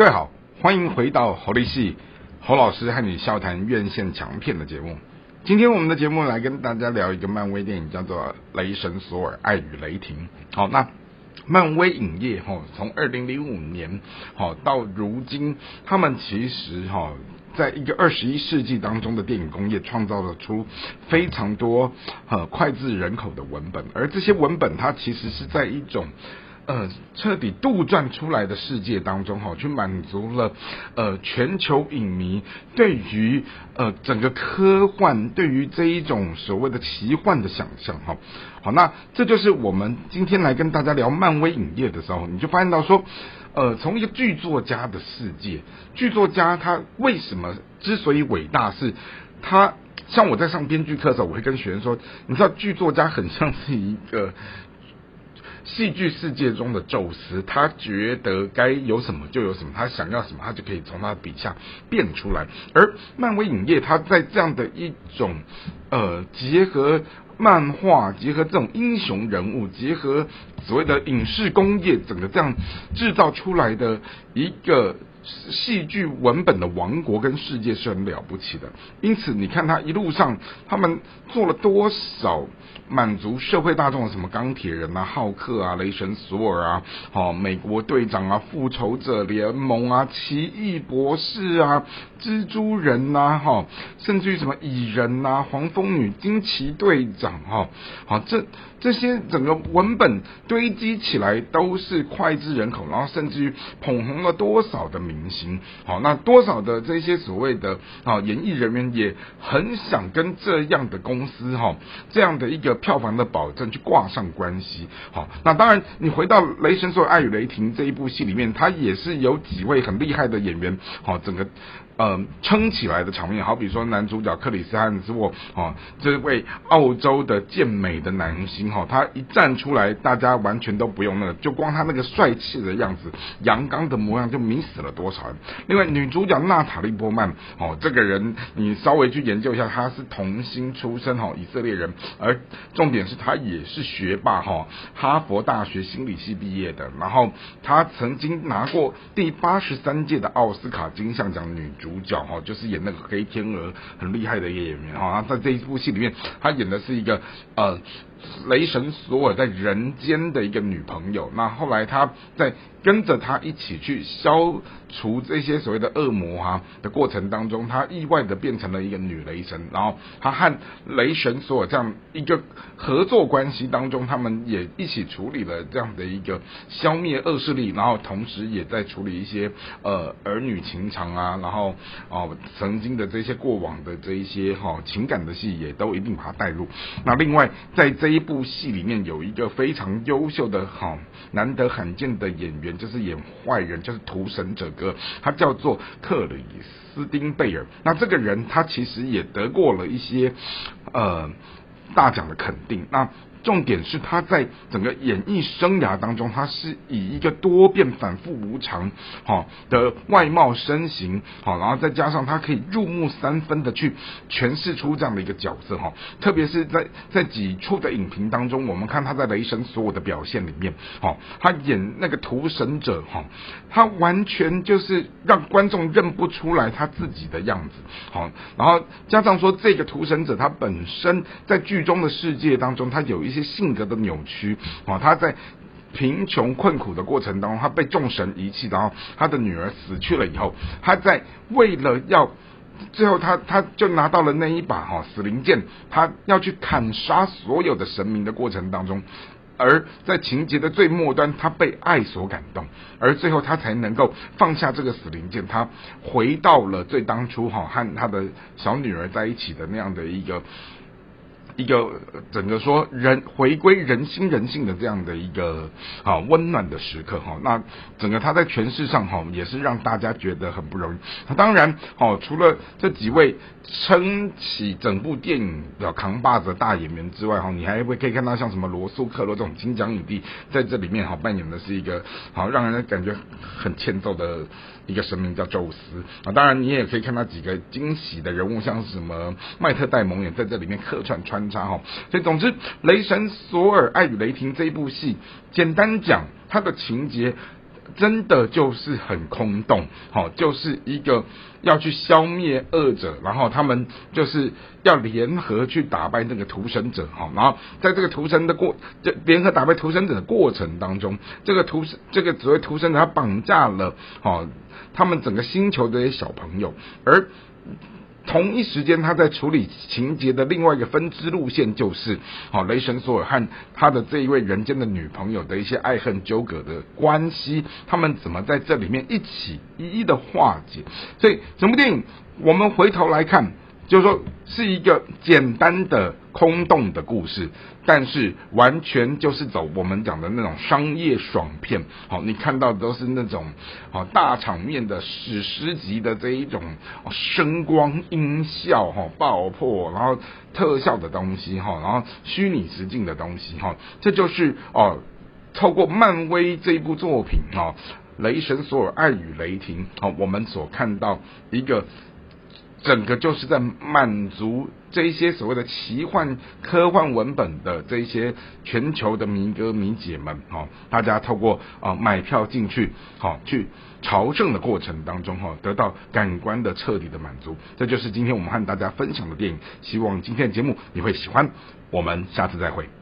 各位好，欢迎回到侯立系侯老师和你笑谈院线强片的节目。今天我们的节目来跟大家聊一个漫威电影，叫做《雷神索尔：爱与雷霆》。好，那漫威影业哈，从 二零零五年好到如今，他们其实哈，在一个二十一世纪当中的电影工业，创造了出非常多呃脍炙人口的文本，而这些文本它其实是在一种。呃，彻底杜撰出来的世界当中，哈，去满足了呃全球影迷对于呃整个科幻，对于这一种所谓的奇幻的想象，哈。好，那这就是我们今天来跟大家聊漫威影业的时候，你就发现到说，呃，从一个剧作家的世界，剧作家他为什么之所以伟大，是他像我在上编剧课的时候，我会跟学生说，你知道剧作家很像是一个。戏剧世界中的宙斯，他觉得该有什么就有什么，他想要什么，他就可以从他的笔下变出来。而漫威影业，他在这样的一种呃结合漫画、结合这种英雄人物、结合所谓的影视工业，整个这样制造出来的一个。戏剧文本的王国跟世界是很了不起的，因此你看他一路上他们做了多少满足社会大众的什么钢铁人啊、浩克啊、雷神索尔啊、好美国队长啊、复仇者联盟啊、奇异博士啊、蜘蛛人呐、哈，甚至于什么蚁人呐、黄蜂女、惊奇队长哈，好这这些整个文本堆积起来都是脍炙人口，然后甚至于捧红了多少的。明星。好，那多少的这些所谓的啊演艺人员也很想跟这样的公司哈这样的一个票房的保证去挂上关系。好，那当然你回到《雷神说：爱与雷霆》这一部戏里面，他也是有几位很厉害的演员好，整个。呃，撑起来的场面，好比说男主角克里斯汉斯沃，哦，这位澳洲的健美的男星，哈，他一站出来，大家完全都不用那个，就光他那个帅气的样子，阳刚的模样，就迷死了多少人。另外，女主角娜塔莉波曼，哦，这个人你稍微去研究一下，她是童星出身，哈，以色列人，而重点是她也是学霸，哈，哈佛大学心理系毕业的，然后她曾经拿过第八十三届的奥斯卡金像奖女主。角哈，就是演那个黑天鹅很厉害的一个演员哈，在这一部戏里面，她演的是一个呃。雷神索尔在人间的一个女朋友，那后来他在跟着他一起去消除这些所谓的恶魔哈的过程当中，他意外的变成了一个女雷神，然后他和雷神索尔这样一个合作关系当中，他们也一起处理了这样的一个消灭恶势力，然后同时也在处理一些呃儿女情长啊，然后哦曾经的这些过往的这一些哈情感的戏也都一定把它带入。那另外在这一部戏里面有一个非常优秀的、哈难得罕见的演员，就是演坏人，就是屠神者哥，他叫做克里斯汀贝尔。那这个人他其实也得过了一些呃大奖的肯定。那重点是他在整个演艺生涯当中，他是以一个多变、反复无常，好，的外貌身形，好，然后再加上他可以入木三分的去诠释出这样的一个角色，哈，特别是在在几处的影评当中，我们看他在雷神所有的表现里面，好，他演那个屠神者，哈，他完全就是让观众认不出来他自己的样子，好，然后加上说这个屠神者他本身在剧中的世界当中，他有一。一些性格的扭曲啊，他在贫穷困苦的过程当中，他被众神遗弃，然后他的女儿死去了以后，他在为了要最后他他就拿到了那一把哈死灵剑，他要去砍杀所有的神明的过程当中，而在情节的最末端，他被爱所感动，而最后他才能够放下这个死灵剑，他回到了最当初哈和他的小女儿在一起的那样的一个。一个整个说人回归人心人性的这样的一个啊温暖的时刻哈，那整个他在诠释上哈也是让大家觉得很不容易。那当然哦，除了这几位撑起整部电影的扛把子大演员之外哈，你还会可以看到像什么罗素克罗这种金奖影帝在这里面哈扮演的是一个好让人感觉很欠揍的。一个神明叫宙斯啊，当然你也可以看到几个惊喜的人物，像是什么麦特戴蒙也在这里面客串穿插哈。所以总之，《雷神索尔：爱与雷霆》这一部戏，简单讲，它的情节真的就是很空洞，好，就是一个要去消灭恶者，然后他们就是要联合去打败那个屠神者，好，然后在这个屠神的过，这联合打败屠神者的过程当中，这个屠这个所谓屠神者他绑架了，好，他们整个星球的一些小朋友，而。同一时间，他在处理情节的另外一个分支路线，就是哦雷神索尔和他的这一位人间的女朋友的一些爱恨纠葛的关系，他们怎么在这里面一起一一的化解？所以整部电影，我们回头来看。就是说，是一个简单的空洞的故事，但是完全就是走我们讲的那种商业爽片。好，你看到的都是那种好大场面的史诗级的这一种声光音效哈爆破，然后特效的东西哈，然后虚拟实境的东西哈，这就是哦，透过漫威这一部作品哈，《雷神索尔：爱与雷霆》好，我们所看到一个。整个就是在满足这一些所谓的奇幻科幻文本的这一些全球的迷哥迷姐们，哈，大家透过啊买票进去，好去朝圣的过程当中，哈，得到感官的彻底的满足。这就是今天我们和大家分享的电影，希望今天的节目你会喜欢。我们下次再会。